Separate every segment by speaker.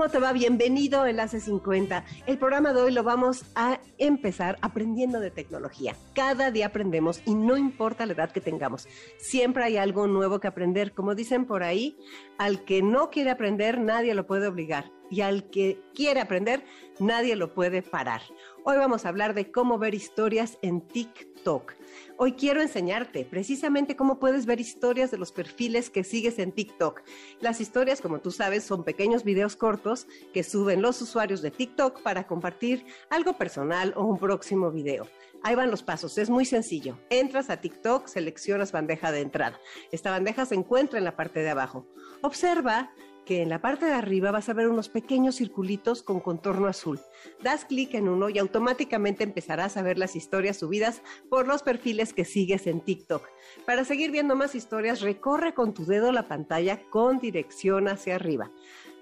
Speaker 1: ¿Cómo te va? Bienvenido a Enlace 50. El programa de hoy lo vamos a empezar aprendiendo de tecnología. Cada día aprendemos y no importa la edad que tengamos. Siempre hay algo nuevo que aprender. Como dicen por ahí, al que no quiere aprender nadie lo puede obligar y al que quiere aprender nadie lo puede parar. Hoy vamos a hablar de cómo ver historias en TikTok. Hoy quiero enseñarte precisamente cómo puedes ver historias de los perfiles que sigues en TikTok. Las historias, como tú sabes, son pequeños videos cortos que suben los usuarios de TikTok para compartir algo personal o un próximo video. Ahí van los pasos, es muy sencillo. Entras a TikTok, seleccionas bandeja de entrada. Esta bandeja se encuentra en la parte de abajo. Observa en la parte de arriba vas a ver unos pequeños circulitos con contorno azul. Das clic en uno y automáticamente empezarás a ver las historias subidas por los perfiles que sigues en TikTok. Para seguir viendo más historias, recorre con tu dedo la pantalla con dirección hacia arriba.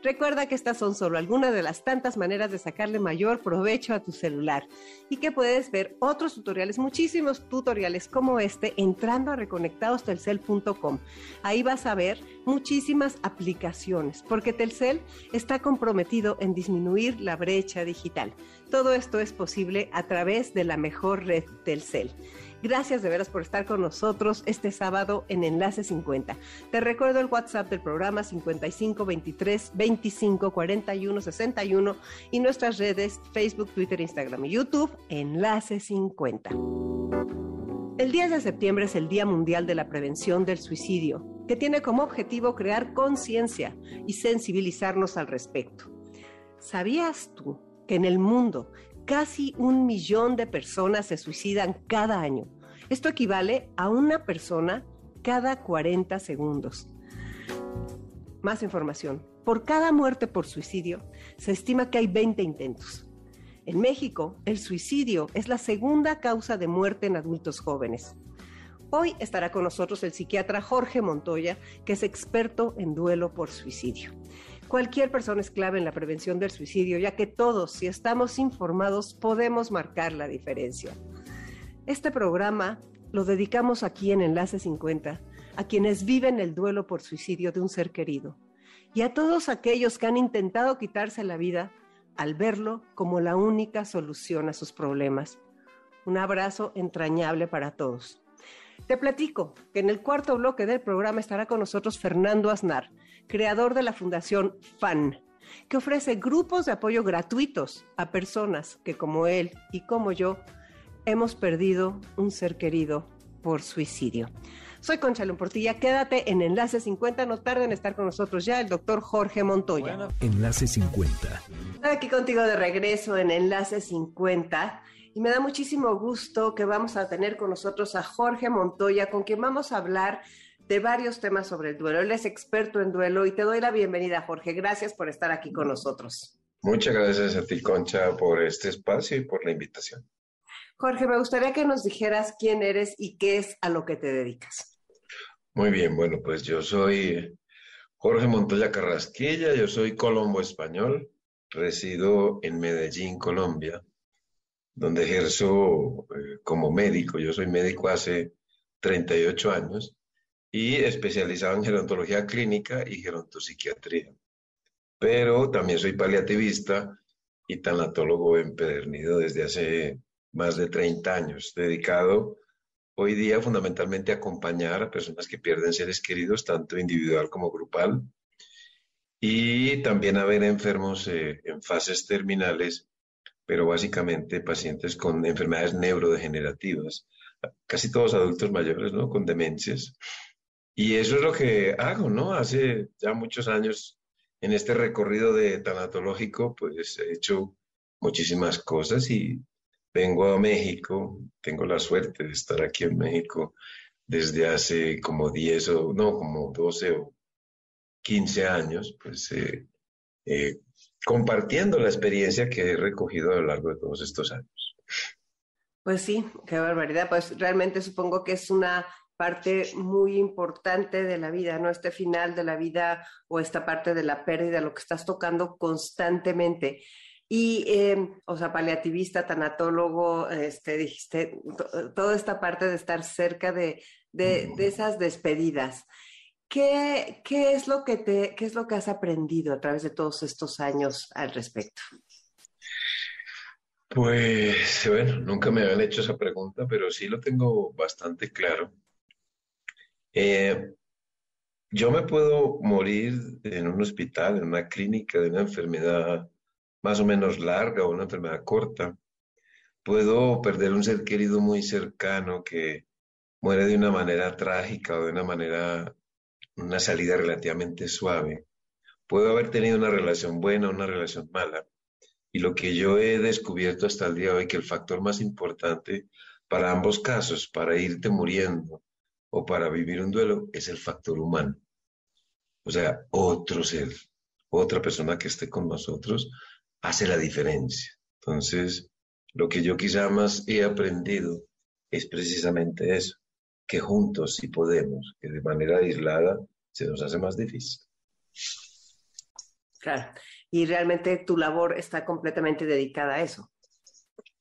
Speaker 1: Recuerda que estas son solo algunas de las tantas maneras de sacarle mayor provecho a tu celular y que puedes ver otros tutoriales, muchísimos tutoriales como este, entrando a reconectadostelcel.com. Ahí vas a ver muchísimas aplicaciones, porque Telcel está comprometido en disminuir la brecha digital. Todo esto es posible a través de la mejor red Telcel. Gracias de veras por estar con nosotros este sábado en Enlace 50. Te recuerdo el WhatsApp del programa 55 23 25 41 61 y nuestras redes Facebook, Twitter, Instagram y YouTube Enlace 50. El 10 de septiembre es el Día Mundial de la Prevención del Suicidio, que tiene como objetivo crear conciencia y sensibilizarnos al respecto. ¿Sabías tú que en el mundo casi un millón de personas se suicidan cada año. Esto equivale a una persona cada 40 segundos. Más información. Por cada muerte por suicidio, se estima que hay 20 intentos. En México, el suicidio es la segunda causa de muerte en adultos jóvenes. Hoy estará con nosotros el psiquiatra Jorge Montoya, que es experto en duelo por suicidio. Cualquier persona es clave en la prevención del suicidio, ya que todos, si estamos informados, podemos marcar la diferencia. Este programa lo dedicamos aquí en Enlace 50 a quienes viven el duelo por suicidio de un ser querido y a todos aquellos que han intentado quitarse la vida al verlo como la única solución a sus problemas. Un abrazo entrañable para todos. Te platico que en el cuarto bloque del programa estará con nosotros Fernando Aznar, creador de la Fundación FAN, que ofrece grupos de apoyo gratuitos a personas que como él y como yo hemos perdido un ser querido por suicidio. Soy Concha Portilla, quédate en Enlace 50, no tarden en estar con nosotros ya el doctor Jorge Montoya.
Speaker 2: Enlace 50.
Speaker 1: Aquí contigo de regreso en Enlace 50 y me da muchísimo gusto que vamos a tener con nosotros a Jorge Montoya, con quien vamos a hablar de varios temas sobre el duelo. Él es experto en duelo y te doy la bienvenida, Jorge. Gracias por estar aquí con nosotros.
Speaker 3: Muchas gracias a ti, Concha, por este espacio y por la invitación.
Speaker 1: Jorge, me gustaría que nos dijeras quién eres y qué es a lo que te dedicas.
Speaker 3: Muy bien, bueno, pues yo soy Jorge Montoya Carrasquilla, yo soy colombo español, resido en Medellín, Colombia, donde ejerzo eh, como médico. Yo soy médico hace 38 años y especializado en gerontología clínica y gerontopsiquiatría. Pero también soy paliativista y tanatólogo empedernido desde hace más de 30 años, dedicado hoy día fundamentalmente a acompañar a personas que pierden seres queridos, tanto individual como grupal, y también a ver enfermos eh, en fases terminales, pero básicamente pacientes con enfermedades neurodegenerativas, casi todos adultos mayores, ¿no? Con demencias y eso es lo que hago, ¿no? Hace ya muchos años en este recorrido de tanatológico, pues he hecho muchísimas cosas y vengo a México, tengo la suerte de estar aquí en México desde hace como 10 o no, como 12 o 15 años, pues eh, eh, compartiendo la experiencia que he recogido a lo largo de todos estos años.
Speaker 1: Pues sí, qué barbaridad. Pues realmente supongo que es una parte muy importante de la vida, ¿no? Este final de la vida o esta parte de la pérdida, lo que estás tocando constantemente. Y, eh, o sea, paliativista, tanatólogo, este, dijiste, toda esta parte de estar cerca de, de, de esas despedidas. ¿Qué, ¿Qué, es lo que te, ¿Qué es lo que has aprendido a través de todos estos años al respecto?
Speaker 3: Pues, bueno, nunca me habían hecho esa pregunta, pero sí lo tengo bastante claro. Eh, yo me puedo morir en un hospital, en una clínica de una enfermedad más o menos larga o una enfermedad corta. Puedo perder un ser querido muy cercano que muere de una manera trágica o de una manera, una salida relativamente suave. Puedo haber tenido una relación buena o una relación mala. Y lo que yo he descubierto hasta el día de hoy, que el factor más importante para ambos casos, para irte muriendo o para vivir un duelo, es el factor humano. O sea, otro ser, otra persona que esté con nosotros, hace la diferencia. Entonces, lo que yo quizá más he aprendido es precisamente eso, que juntos sí podemos, que de manera aislada se nos hace más difícil.
Speaker 1: Claro, y realmente tu labor está completamente dedicada a eso.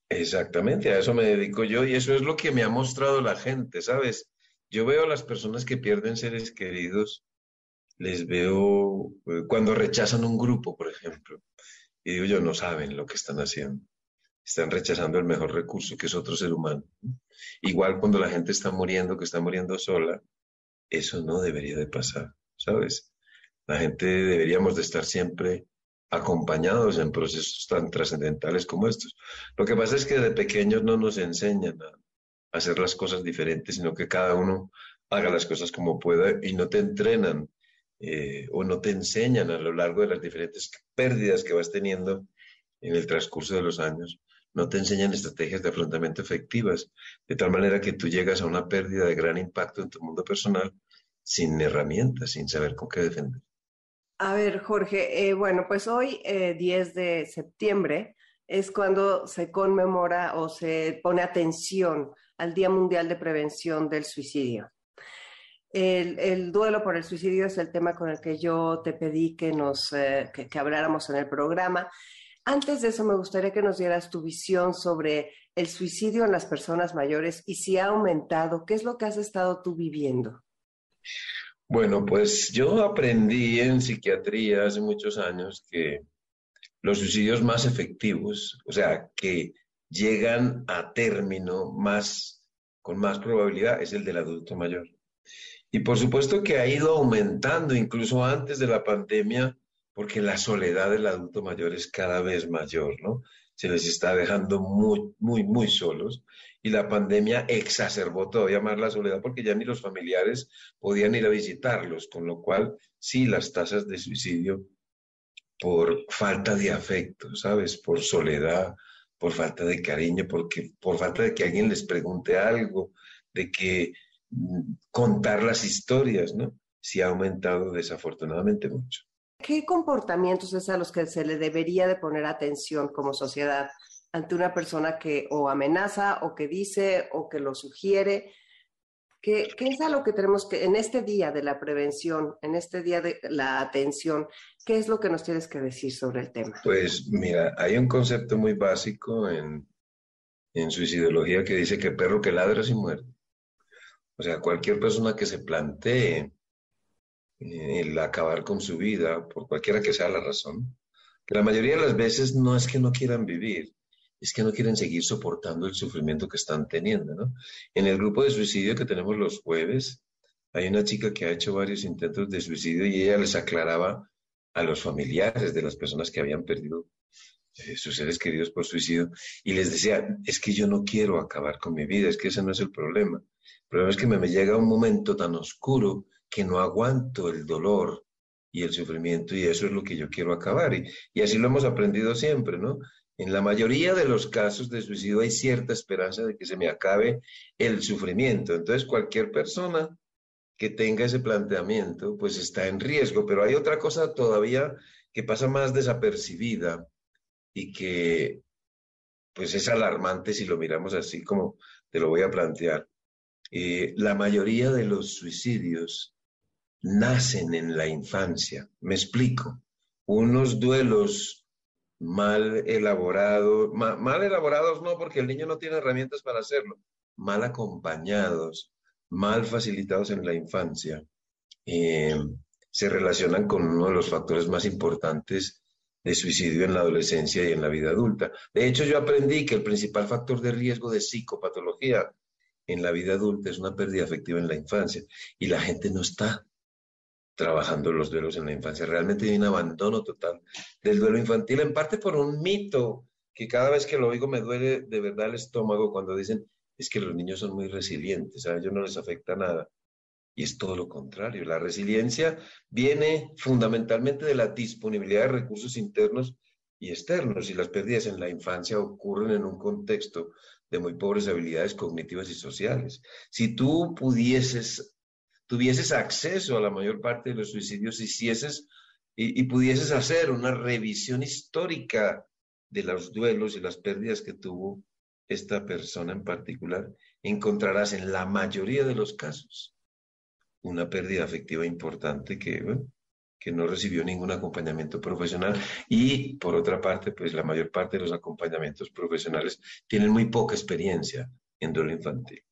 Speaker 3: Exactamente, a eso me dedico yo y eso es lo que me ha mostrado la gente, ¿sabes? Yo veo a las personas que pierden seres queridos, les veo eh, cuando rechazan un grupo, por ejemplo, y digo yo, no saben lo que están haciendo. Están rechazando el mejor recurso que es otro ser humano. Igual cuando la gente está muriendo, que está muriendo sola, eso no debería de pasar, ¿sabes? La gente deberíamos de estar siempre acompañados en procesos tan trascendentales como estos. Lo que pasa es que de pequeños no nos enseñan a, hacer las cosas diferentes, sino que cada uno haga las cosas como pueda y no te entrenan eh, o no te enseñan a lo largo de las diferentes pérdidas que vas teniendo en el transcurso de los años, no te enseñan estrategias de afrontamiento efectivas, de tal manera que tú llegas a una pérdida de gran impacto en tu mundo personal sin herramientas, sin saber con qué defender.
Speaker 1: A ver, Jorge, eh, bueno, pues hoy, 10 eh, de septiembre, es cuando se conmemora o se pone atención al Día Mundial de Prevención del Suicidio. El, duelo por el suicidio es el tema con el que yo te pedí que nos eh, que, habláramos en el programa. Antes de eso, me gustaría que nos dieras tu visión sobre el suicidio en las personas mayores y si ha aumentado. ¿Qué es lo que has estado tú viviendo?
Speaker 3: Bueno, pues yo aprendí en psiquiatría hace muchos años que los suicidios más efectivos, o sea, que llegan a término más, con más probabilidad, es el del adulto mayor. Y por supuesto que ha ido aumentando incluso antes de la pandemia, porque la soledad del adulto mayor es cada vez mayor, ¿no? Se les está dejando muy, muy, muy solos. Y la pandemia exacerbó todavía más la soledad porque ya ni los familiares podían ir a visitarlos, con lo cual sí las tasas de suicidio por falta de afecto, ¿sabes? Por soledad, por falta de cariño, porque, por falta de que alguien les pregunte algo, de que mm, contar las historias, ¿no? Sí ha aumentado desafortunadamente mucho.
Speaker 1: ¿Qué comportamientos es a los que se le debería de poner atención como sociedad ante una persona que o amenaza o que dice o que lo sugiere? ¿Qué, ¿Qué, es algo que tenemos que, en este día de la prevención, en este día de la atención, qué es lo que nos tienes que decir sobre el tema?
Speaker 3: Pues mira, hay un concepto muy básico en, en suicidología que dice que perro que ladra sin muerte. O sea, cualquier persona que se plantee el acabar con su vida, por cualquiera que sea la razón, que la mayoría de las veces no es que no quieran vivir, es que no quieren seguir soportando el sufrimiento que están teniendo, ¿no? En el grupo de suicidio que tenemos los jueves, hay una chica que ha hecho varios intentos de suicidio y ella les aclaraba a los familiares de las personas que habían perdido eh, sus seres queridos por suicidio y les decía, es que yo no quiero acabar con mi vida, es que ese no es el problema. El problema es que me, llega un momento tan oscuro que no aguanto el dolor y el sufrimiento y eso es lo que yo quiero acabar. Y, y así lo hemos aprendido siempre, ¿no? En la mayoría de los casos de suicidio hay cierta esperanza de que se me acabe el sufrimiento. Entonces, cualquier persona que tenga ese planteamiento, pues está en riesgo. Pero hay otra cosa todavía que pasa más desapercibida y que pues es alarmante si lo miramos así como te lo voy a plantear. Eh, la mayoría de los suicidios nacen en la infancia. Me explico. Unos duelos mal elaborados, mal, elaborados no porque el niño no tiene herramientas para hacerlo, mal acompañados, mal facilitados en la infancia, eh, se relacionan con uno de los factores más importantes de suicidio en la adolescencia y en la vida adulta. De hecho, yo aprendí que el principal factor de riesgo de psicopatología en la vida adulta es una pérdida afectiva en la infancia y la gente no está trabajando los duelos en la infancia. Realmente hay un abandono total del duelo infantil, en parte por un mito que cada vez que lo oigo me duele de verdad el estómago cuando dicen es que los niños son muy resilientes, a ellos no les afecta nada. Y es todo lo contrario. La resiliencia viene fundamentalmente de la disponibilidad de recursos internos y externos y las pérdidas en la infancia ocurren en un contexto de muy pobres habilidades cognitivas y sociales. Si tú pudieses, tuvieses acceso a la mayor parte de los suicidios, hicieses y, y pudieses hacer una revisión histórica de los duelos y las pérdidas que tuvo esta persona en particular, encontrarás en la mayoría de los casos una pérdida afectiva importante que, que no recibió ningún acompañamiento profesional y por otra parte, pues la mayor parte de los acompañamientos profesionales tienen muy poca experiencia en duelo infantil.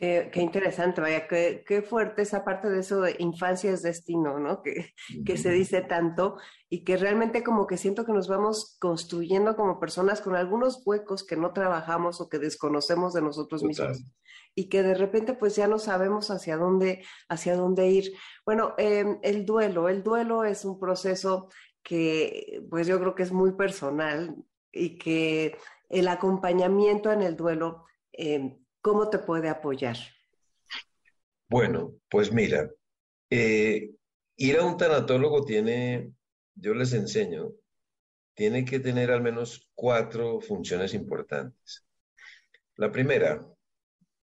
Speaker 1: Qué, interesante, vaya, qué, qué, fuerte esa parte de eso de infancia es destino, ¿no? Que, que, se dice tanto y que realmente como que siento que nos vamos construyendo como personas con algunos huecos que no trabajamos o que desconocemos de nosotros mismos y que de repente pues ya no sabemos hacia dónde, hacia dónde ir. Bueno, em, el duelo, el duelo es un proceso que pues yo creo que es muy personal y que el acompañamiento en el duelo eh, ¿cómo te puede apoyar?
Speaker 3: Bueno, pues mira, eh, ir a un tanatólogo tiene, yo les enseño, tiene que tener al menos cuatro funciones importantes. La primera,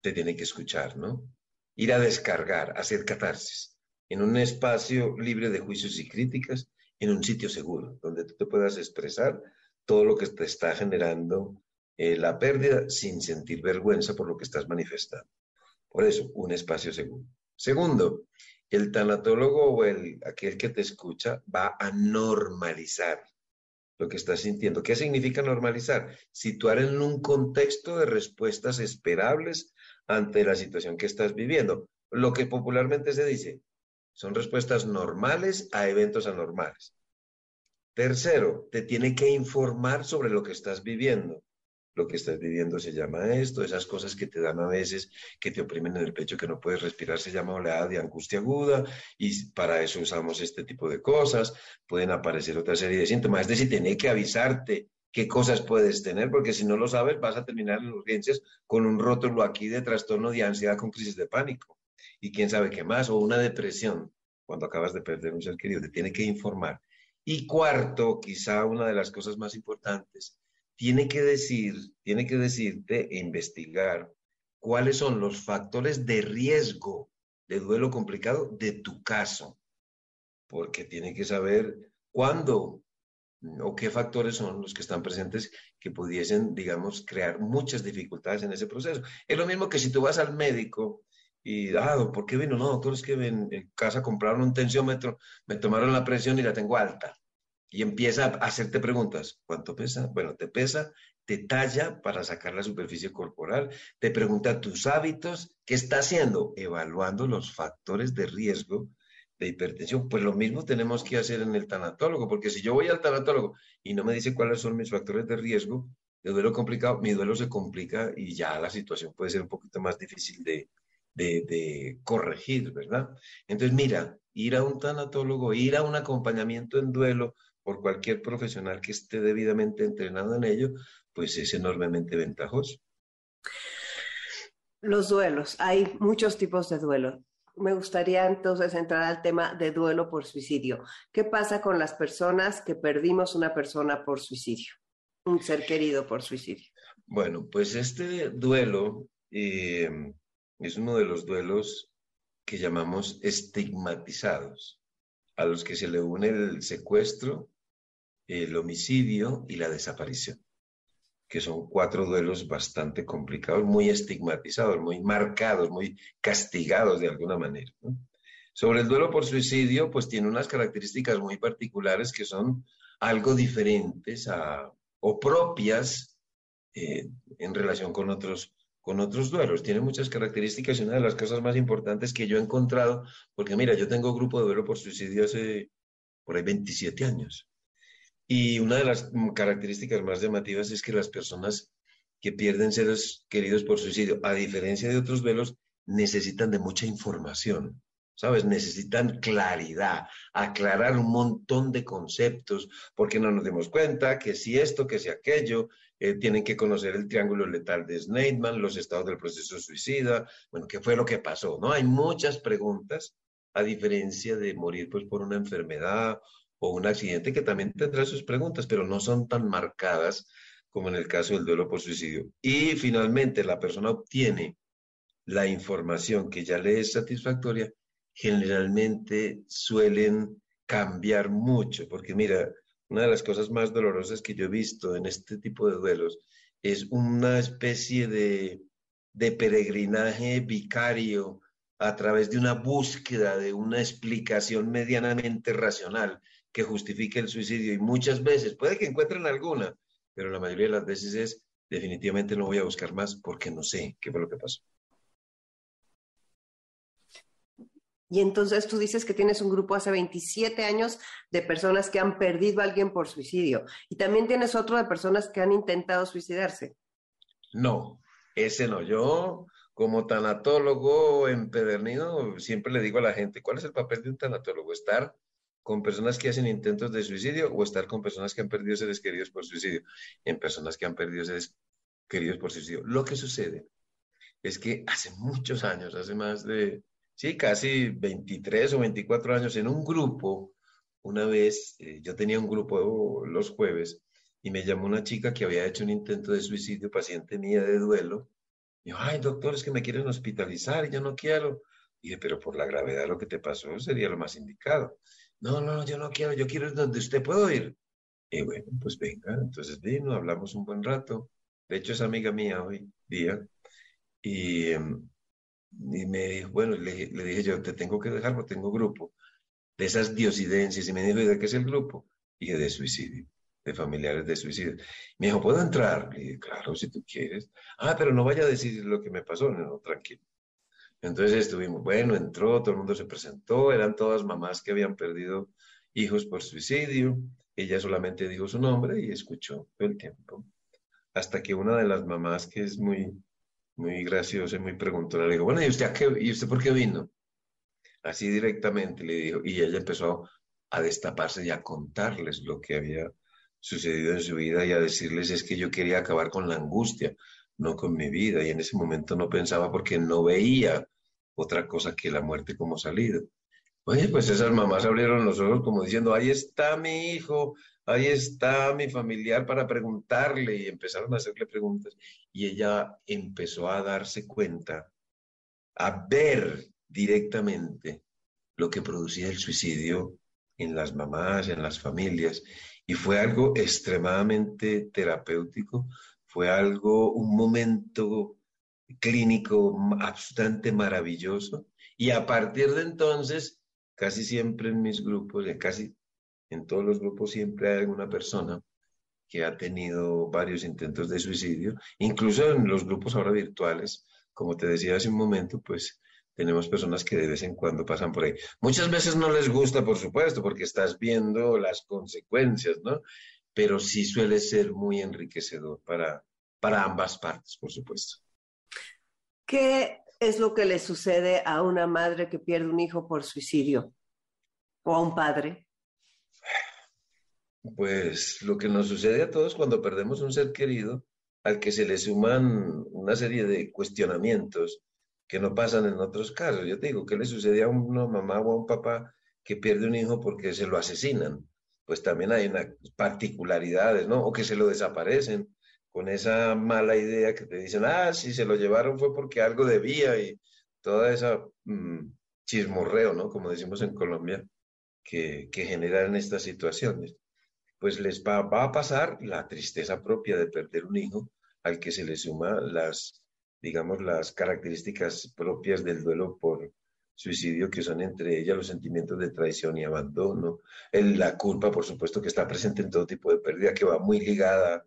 Speaker 3: te tiene que escuchar, ¿no? Ir a descargar, hacer catarsis, en un espacio libre de juicios y críticas, en un sitio seguro, donde tú te puedas expresar todo lo que te está generando eh, la pérdida sin sentir vergüenza por lo que estás manifestando. Por eso, un espacio seguro. Segundo, el tanatólogo o el, aquel que te escucha va a normalizar lo que estás sintiendo. ¿Qué significa normalizar? Situar en un contexto de respuestas esperables ante la situación que estás viviendo. Lo que popularmente se dice, son respuestas normales a eventos anormales. Tercero, te tiene que informar sobre lo que estás viviendo lo que estás viviendo se llama esto, esas cosas que te dan a veces, que te oprimen en el pecho, que no puedes respirar, se llama oleada de angustia aguda y para eso usamos este tipo de cosas, pueden aparecer otra serie de síntomas, es decir, tiene que avisarte qué cosas puedes tener, porque si no lo sabes vas a terminar en urgencias con un rótulo aquí de trastorno de ansiedad con crisis de pánico y quién sabe qué más, o una depresión cuando acabas de perder un ser querido, te tiene que informar. Y cuarto, quizá una de las cosas más importantes, tiene que decir, tiene que decirte e investigar cuáles son los factores de riesgo de duelo complicado de tu caso, porque tiene que saber cuándo o qué factores son los que están presentes que pudiesen, digamos, crear muchas dificultades en ese proceso. Es lo mismo que si tú vas al médico y, ah, ¿por qué vino? No, doctor, es que en casa compraron un tensiómetro, me tomaron la presión y la tengo alta y empieza a hacerte preguntas. ¿Cuánto pesa? Bueno, te pesa, te talla para sacar la superficie corporal, te pregunta tus hábitos, ¿qué está haciendo? Evaluando los factores de riesgo de hipertensión. Pues lo mismo tenemos que hacer en el tanatólogo, porque si yo voy al tanatólogo y no me dice cuáles son mis factores de riesgo de duelo complicado, mi duelo se complica y ya la situación puede ser un poquito más difícil de, de, de corregir, ¿verdad? Entonces, mira, ir a un tanatólogo, ir a un acompañamiento en duelo, por cualquier profesional que esté debidamente entrenado en ello, pues es enormemente ventajoso.
Speaker 1: Los duelos, hay muchos tipos de duelo. Me gustaría entonces entrar al tema de duelo por suicidio. ¿Qué pasa con las personas que perdimos una persona por suicidio, un ser querido por suicidio?
Speaker 3: Bueno, pues este duelo eh, es uno de los duelos que llamamos estigmatizados. a los que se le une el secuestro, el homicidio y la desaparición, que son cuatro duelos bastante complicados, muy estigmatizados, muy marcados, muy castigados de alguna manera. Sobre el duelo por suicidio, pues tiene unas características muy particulares que son algo diferentes a, o propias eh, en relación con otros, con otros duelos. Tiene muchas características y una de las cosas más importantes que yo he encontrado, porque mira, yo tengo grupo de duelo por suicidio hace por ahí 27 años. Y una de las características más llamativas es que las personas que pierden seres queridos por suicidio, a diferencia de otros duelos, necesitan de mucha información. ¿sabes? Necesitan claridad, aclarar un montón de conceptos, porque no nos demos cuenta que si esto, que si aquello, eh, tienen que conocer el triángulo letal de Schneidman, los estados del proceso suicida, bueno, ¿qué fue lo que pasó? ¿No? Hay muchas preguntas, a diferencia de morir pues, por una enfermedad o un accidente que también tendrá sus preguntas, pero no son tan marcadas como en el caso del duelo por suicidio. Y finalmente la persona obtiene la información que ya le es satisfactoria generalmente suelen cambiar mucho, porque mira, una de las cosas más dolorosas que yo he visto en este tipo de duelos es una especie de, de peregrinaje vicario a través de una búsqueda de una explicación medianamente racional que justifique el suicidio y muchas veces, puede que encuentren alguna, pero la mayoría de las veces es definitivamente no voy a buscar más porque no sé qué fue lo que pasó.
Speaker 1: Y entonces tú dices que tienes un grupo hace 27 años de personas que han perdido a alguien por suicidio. Y también tienes otro de personas que han intentado suicidarse.
Speaker 3: No, ese no. Yo, como tanatólogo empedernido, siempre le digo a la gente, ¿cuál es el papel de un tanatólogo? Estar con personas que hacen intentos de suicidio o estar con personas que han perdido seres queridos por suicidio. En personas que han perdido seres queridos por suicidio. Lo que sucede es que hace muchos años, hace más de sí, casi 23 o 24 años en un grupo. Una vez eh, yo tenía un grupo los jueves y me llamó una chica que había hecho un intento de suicidio, paciente mía de duelo. Y yo, ay, doctor, es que me quieren hospitalizar y yo no quiero. Y dije, pero por la gravedad de lo que te pasó sería lo más indicado. No, no, yo no quiero, yo quiero ir donde usted puedo ir. Y bueno, pues venga, entonces vino, hablamos un buen rato. De hecho, es amiga mía hoy día. Y em, me dijo, bueno, le, dije yo, te tengo que dejar porque tengo grupo de esas diosidencias. Y me dijo, ¿y de qué es el grupo? Y de suicidio, de familiares de suicidio. Me dijo, ¿puedo entrar? Le dije, claro, si tú quieres. Ah, pero no vaya a decir lo que me pasó. No, tranquilo. Entonces estuvimos, bueno, entró, todo el mundo se presentó, eran todas mamás que habían perdido hijos por suicidio. Ella solamente dijo su nombre y escuchó todo el tiempo. Hasta que una de las mamás, que es muy, muy gracioso y muy preguntona. Le digo, bueno, ¿y usted, qué, ¿y usted por qué vino? Así directamente le dijo, y ella empezó a destaparse y a contarles lo que había sucedido en su vida y a decirles es que yo quería acabar con la angustia, no con mi vida. Y en ese momento no pensaba porque no veía otra cosa que la muerte como salida. Oye, pues esas mamás abrieron los ojos como diciendo, ahí está mi hijo, ahí está mi familiar para preguntarle y empezaron a hacerle preguntas y ella empezó a darse cuenta, a ver directamente lo que producía el suicidio en las mamás, en las familias y fue algo extremadamente terapéutico, fue algo, un momento clínico absolutamente maravilloso y a partir de entonces, casi siempre en mis grupos, casi en todos los grupos siempre hay alguna persona que ha tenido varios intentos de suicidio, incluso en los grupos ahora virtuales, como te decía hace un momento, pues tenemos personas que de vez en cuando pasan por ahí. Muchas veces no les gusta, por supuesto, porque estás viendo las consecuencias, ¿no? Pero sí suele ser muy enriquecedor para, para ambas partes, por supuesto.
Speaker 1: ¿Qué es lo que le sucede a una madre que pierde un hijo por suicidio? ¿O a un padre?
Speaker 3: Pues lo que nos sucede a todos cuando perdemos un ser querido, al que se le suman una serie de cuestionamientos que no pasan en otros casos. Yo te digo, ¿qué le sucede a una mamá o a un papá que pierde un hijo porque se lo asesinan? Pues también hay unas particularidades, ¿no? O que se lo desaparecen con esa mala idea que te dicen, ah, si se lo llevaron fue porque algo debía y toda esa mm, chismorreo, ¿no? Como decimos en Colombia que, que generan estas situaciones. Pues les va, va, a pasar la tristeza propia de perder un hijo, al que se le suma las, digamos, las características propias del duelo por suicidio, que son entre ellas los sentimientos de traición y abandono, el, la culpa, por supuesto, que está presente en todo tipo de pérdida, que va muy ligada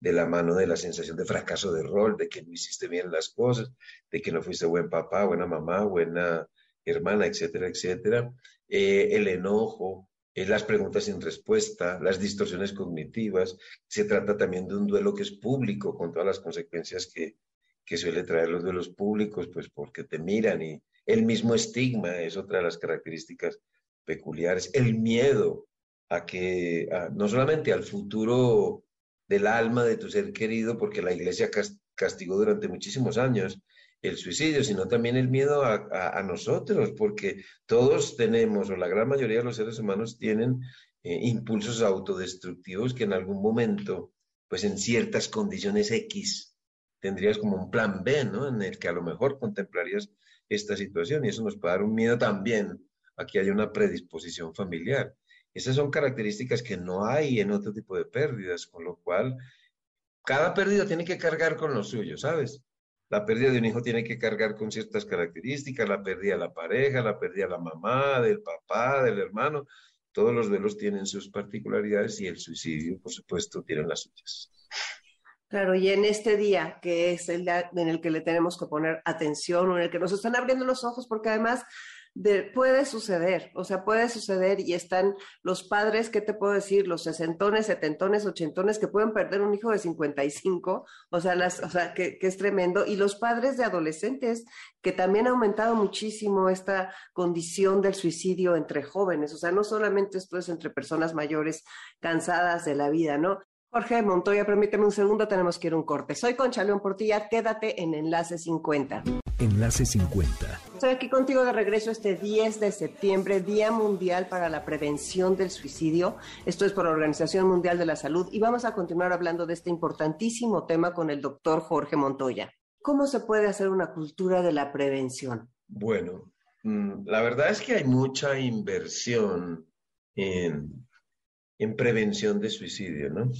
Speaker 3: de la mano de la sensación de fracaso de rol, de que no hiciste bien las cosas, de que no fuiste buen papá, buena mamá, buena hermana, etcétera, etcétera. Eh, el enojo, eh, las preguntas sin respuesta, las distorsiones cognitivas. Se trata también de un duelo que es público, con todas las consecuencias que, que suele traer los duelos públicos, pues porque te miran y el mismo estigma es otra de las características peculiares. El miedo a que, no solamente al futuro del alma de tu ser querido, porque la iglesia castigó durante muchísimos años el suicidio, sino también el miedo a, nosotros, porque todos tenemos, o la gran mayoría de los seres humanos tienen eh, impulsos autodestructivos que en algún momento, pues en ciertas condiciones X, tendrías como un plan B, ¿no? En el que a lo mejor contemplarías esta situación y eso nos puede dar un miedo también a que haya una predisposición familiar. Esas son características que no hay en otro tipo de pérdidas, con lo cual cada pérdida tiene que cargar con lo suyo, ¿sabes? La pérdida de un hijo tiene que cargar con ciertas características, la pérdida de la pareja, la pérdida de la mamá, del papá, del hermano. Todos los duelos tienen sus particularidades y el suicidio, por supuesto, tiene las suyas.
Speaker 1: Claro, y en este día, que es el día en el que le tenemos que poner atención, en el que nos están abriendo los ojos, porque además puede suceder, o sea, puede suceder y están los padres, ¿qué te puedo decir? Los sesentones, setentones, ochentones que pueden perder un hijo de 55, o sea, las, o sea que, que es tremendo, y los padres de adolescentes, que también ha aumentado muchísimo esta condición del suicidio entre jóvenes, o sea, no solamente esto es entre personas mayores cansadas de la vida, ¿no? Jorge Montoya, permíteme un segundo, tenemos que ir a un corte. Soy Concha León Portilla, quédate en Enlace 50.
Speaker 2: Enlace 50.
Speaker 1: Estoy aquí contigo de regreso este 10 de septiembre, Día Mundial para la Prevención del Suicidio. Esto es por la Organización Mundial de la Salud y vamos a continuar hablando de este importantísimo tema con el doctor Jorge Montoya. ¿Cómo se puede hacer una cultura de la prevención?
Speaker 3: Bueno, mm, la verdad es que hay mucha inversión en, en prevención de suicidio, ¿no?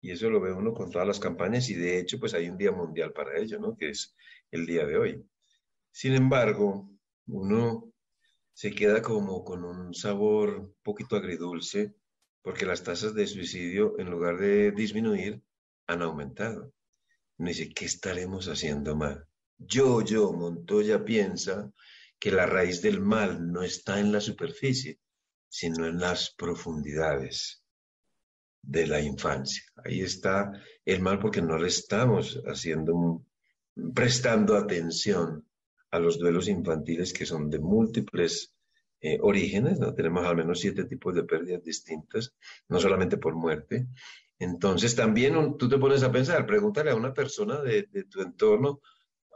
Speaker 3: Y eso lo ve uno con todas las campañas y de hecho pues hay un día mundial para ello, ¿no? Que es el día de hoy. Sin embargo, uno se queda como con un sabor un poquito agridulce porque las tasas de suicidio en lugar de disminuir han aumentado. Uno dice, ¿qué estaremos haciendo mal? Yo, yo, Montoya piensa que la raíz del mal no está en la superficie, sino en las profundidades de la infancia. Ahí está el mal porque no le estamos haciendo, prestando atención a los duelos infantiles que son de múltiples eh, orígenes, ¿no? Tenemos al menos siete tipos de pérdidas distintas, no solamente por muerte. Entonces también tú te pones a pensar, pregúntale a una persona de, de tu entorno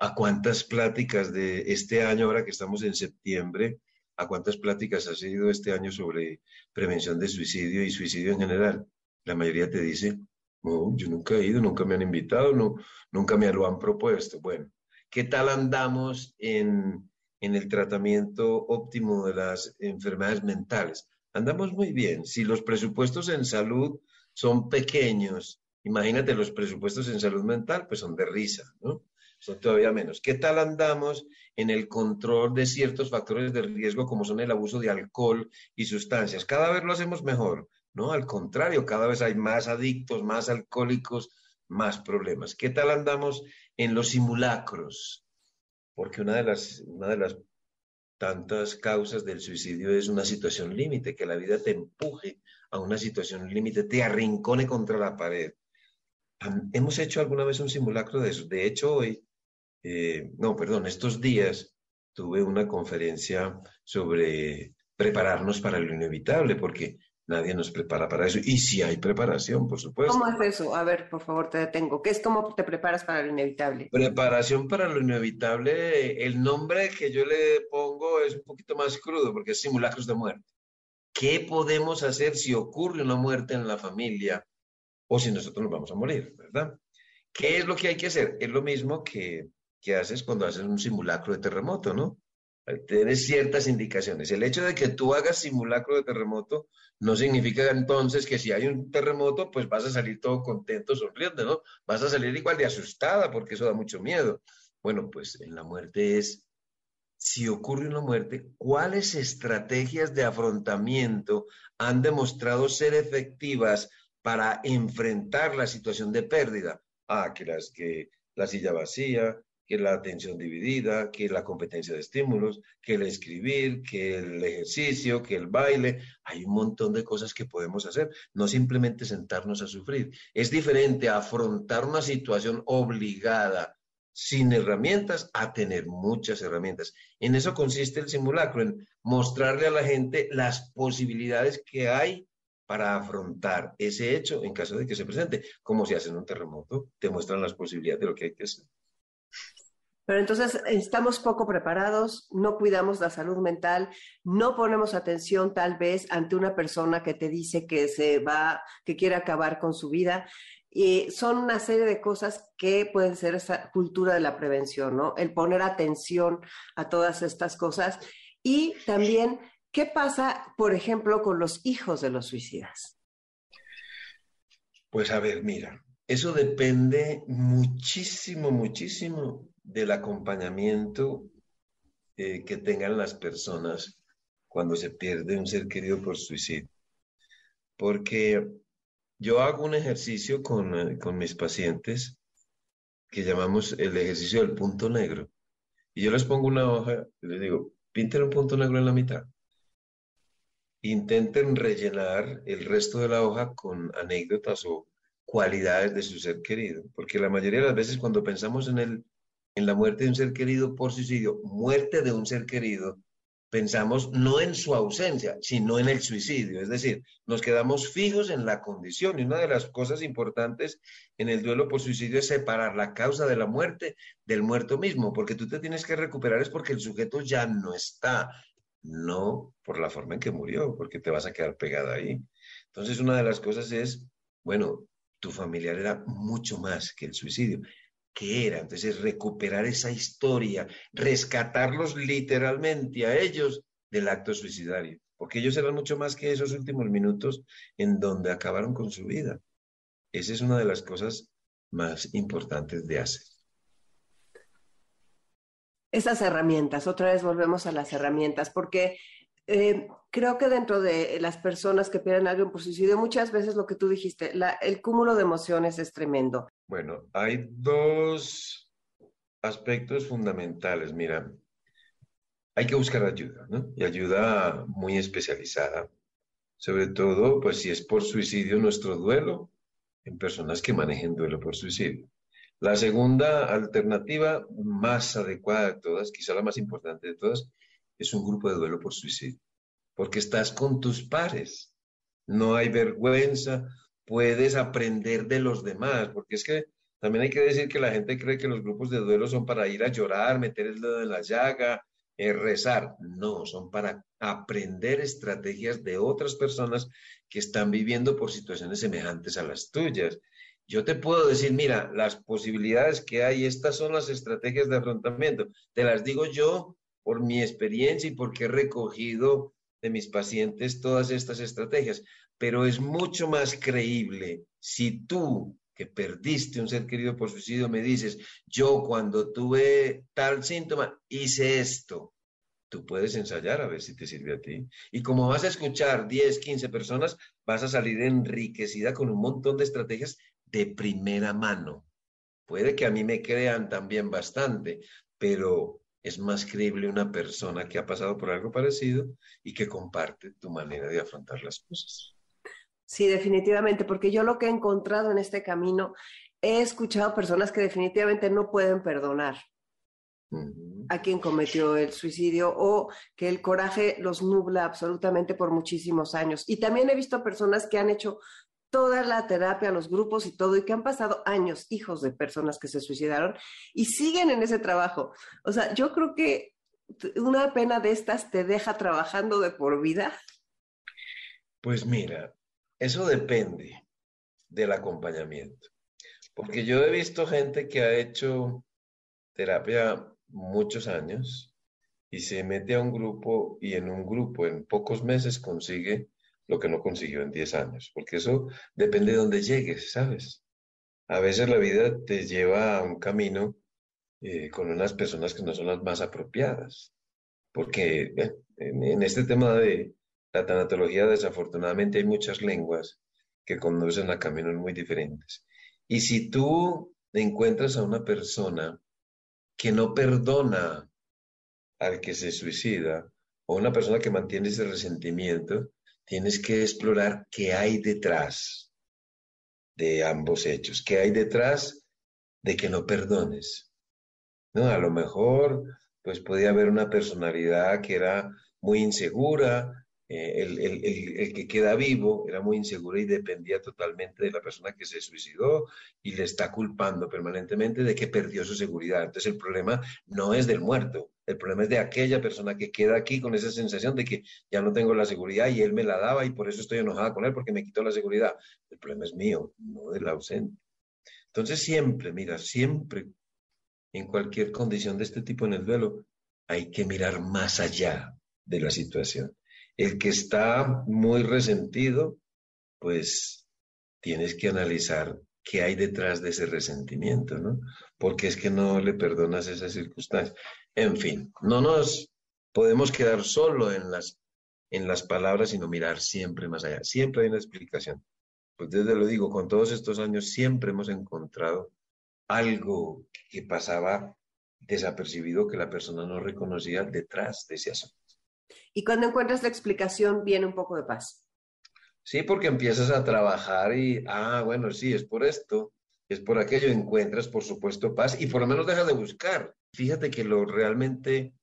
Speaker 3: a cuántas pláticas de este año, ahora que estamos en septiembre, a cuántas pláticas has ido este año sobre prevención de suicidio y suicidio en general la mayoría te dice, no, yo nunca he ido, nunca me han invitado, no, nunca me lo han propuesto. Bueno, ¿qué tal andamos en, en el tratamiento óptimo de las enfermedades mentales? Andamos muy bien. Si los presupuestos en salud son pequeños, imagínate los presupuestos en salud mental, pues son de risa, ¿no? Son todavía menos. ¿Qué tal andamos en el control de ciertos factores de riesgo como son el abuso de alcohol y sustancias? Cada vez lo hacemos mejor. No, al contrario, cada vez hay más adictos, más alcohólicos, más problemas. ¿Qué tal andamos en los simulacros? Porque una de las, una de las tantas causas del suicidio es una situación límite, que la vida te empuje a una situación límite, te arrincone contra la pared. ¿Hemos hecho alguna vez un simulacro de eso? De hecho, hoy, eh, no, perdón, estos días tuve una conferencia sobre prepararnos para lo inevitable, porque Nadie nos prepara para eso. Y si hay preparación, por supuesto.
Speaker 1: ¿Cómo es eso? A ver, por favor, te detengo. ¿Qué es cómo te preparas para lo inevitable?
Speaker 3: Preparación para lo inevitable, el nombre que yo le pongo es un poquito más crudo porque es simulacros de muerte. ¿Qué podemos hacer si ocurre una muerte en la familia o si nosotros nos vamos a morir, verdad? ¿Qué es lo que hay que hacer? Es lo mismo que, que haces cuando haces un simulacro de terremoto, ¿no? Tienes ciertas indicaciones. El hecho de que tú hagas simulacro de terremoto no significa entonces que si hay un terremoto, pues vas a salir todo contento, sonriendo, ¿no? Vas a salir igual de asustada porque eso da mucho miedo. Bueno, pues en la muerte es, si ocurre una muerte, ¿cuáles estrategias de afrontamiento han demostrado ser efectivas para enfrentar la situación de pérdida? Ah, que, las, que la silla vacía, que la atención dividida, que la competencia de estímulos, que el escribir, que el ejercicio, que el baile. Hay un montón de cosas que podemos hacer, no simplemente sentarnos a sufrir. Es diferente afrontar una situación obligada sin herramientas a tener muchas herramientas. En eso consiste el simulacro, en mostrarle a la gente las posibilidades que hay para afrontar ese hecho en caso de que se presente, como si hacen un terremoto, te muestran las posibilidades de lo que hay que hacer.
Speaker 1: Pero entonces estamos poco preparados, no cuidamos la salud mental, no ponemos atención tal vez ante una persona que te dice que se va, que quiere acabar con su vida. Y son una serie de cosas que pueden ser esa cultura de la prevención, ¿no? El poner atención a todas estas cosas. Y también, ¿qué pasa, por ejemplo, con los hijos de los suicidas?
Speaker 3: Pues a ver, mira, eso depende muchísimo, muchísimo del acompañamiento eh, que tengan las personas cuando se pierde un ser querido por suicidio. Porque yo hago un ejercicio con, eh, con mis pacientes que llamamos el ejercicio del punto negro. Y yo les pongo una hoja y les digo, pinten un punto negro en la mitad. Intenten rellenar el resto de la hoja con anécdotas o cualidades de su ser querido, porque la mayoría de las veces cuando pensamos en el en la muerte de un ser querido por suicidio, muerte de un ser querido, pensamos no en su ausencia, sino en el suicidio. Es decir, nos quedamos fijos en la condición. Y una de las cosas importantes en el duelo por suicidio es separar la causa de la muerte del muerto mismo, porque tú te tienes que recuperar es porque el sujeto ya no está, no por la forma en que murió, porque te vas a quedar pegada ahí. Entonces, una de las cosas es, bueno, tu familiar era mucho más que el suicidio qué era. Entonces, recuperar esa historia, rescatarlos literalmente a ellos del acto suicidario, porque ellos eran mucho más que esos últimos minutos en donde acabaron con su vida. Esa es una de las cosas más importantes de hacer.
Speaker 1: Esas herramientas, otra vez volvemos a las herramientas, porque eh, creo que dentro de las personas que pierden algo por suicidio, muchas veces lo que tú dijiste, el cúmulo de emociones es tremendo.
Speaker 3: Bueno, hay dos aspectos fundamentales. Mira, hay que buscar ayuda, ¿no? Y ayuda muy especializada. Sobre todo, pues si es por suicidio nuestro duelo, en personas que manejen duelo por suicidio. La segunda alternativa, más adecuada de todas, quizá la más importante de todas, es un grupo de duelo por suicidio, porque estás con tus pares, no hay vergüenza, puedes aprender de los demás, porque es que también hay que decir que la gente cree que los grupos de duelo son para ir a llorar, meter el dedo en la llaga, eh, rezar. No, son para aprender estrategias de otras personas que están viviendo por situaciones semejantes a las tuyas. Yo te puedo decir, mira, las posibilidades que hay, estas son las estrategias de afrontamiento. Te las digo yo por mi experiencia y porque he recogido de mis pacientes todas estas estrategias, pero es mucho más creíble si tú que perdiste un ser querido por suicidio me dices, yo cuando tuve tal síntoma hice esto, tú puedes ensayar a ver si te sirve a ti. Y como vas a escuchar 10, 15 personas, vas a salir enriquecida con un montón de estrategias de primera mano. Puede que a mí me crean también bastante, pero es más creíble una persona que ha pasado por algo parecido y que comparte tu manera de afrontar las cosas.
Speaker 1: Sí, definitivamente, porque yo lo que he encontrado en este camino, he escuchado personas que definitivamente no pueden perdonar a quien cometió el suicidio o que el coraje los nubla absolutamente por muchísimos años. Y también he visto personas que han hecho toda la terapia, los grupos y todo, y que han pasado años, hijos de personas que se suicidaron, y siguen en ese trabajo. O sea, yo creo que una pena de estas te deja trabajando de por vida.
Speaker 3: Pues mira, eso depende del acompañamiento, porque yo he visto gente que ha hecho terapia muchos años y se mete a un grupo y en un grupo en pocos meses consigue lo que no consiguió en 10 años, porque eso depende de dónde llegues, ¿sabes? A veces la vida te lleva a un camino eh, con unas personas que no son las más apropiadas, porque eh, en, este tema de la tanatología desafortunadamente hay muchas lenguas que conducen a caminos muy diferentes. Y si tú encuentras a una persona que no perdona al que se suicida, o una persona que mantiene ese resentimiento, tienes que explorar qué hay detrás de ambos hechos, qué hay detrás de que no perdones. No, a lo mejor, pues podía haber una personalidad que era muy insegura, eh, el, que queda vivo era muy inseguro y dependía totalmente de la persona que se suicidó y le está culpando permanentemente de que perdió su seguridad. Entonces el problema no es del muerto, el problema es de aquella persona que queda aquí con esa sensación de que ya no tengo la seguridad y él me la daba y por eso estoy enojada con él porque me quitó la seguridad. El problema es mío, no del ausente. Entonces siempre, mira, siempre, en cualquier condición de este tipo en el duelo, hay que mirar más allá de la situación. El que está muy resentido, pues tienes que analizar qué hay detrás de ese resentimiento, ¿no? Porque es que no le perdonas esas circunstancias. En fin, no nos podemos quedar solo en las, en las palabras, sino mirar siempre más allá. Siempre hay una explicación. Pues desde lo digo, con todos estos años siempre hemos encontrado algo que pasaba desapercibido que la persona no reconocía detrás de ese asunto.
Speaker 1: Y cuando encuentras la explicación, viene un poco de paz.
Speaker 3: Sí, porque empiezas a trabajar y, ah, bueno, sí, es por esto, es por aquello, encuentras, por supuesto, paz y por lo menos dejas de buscar. Fíjate que lo realmente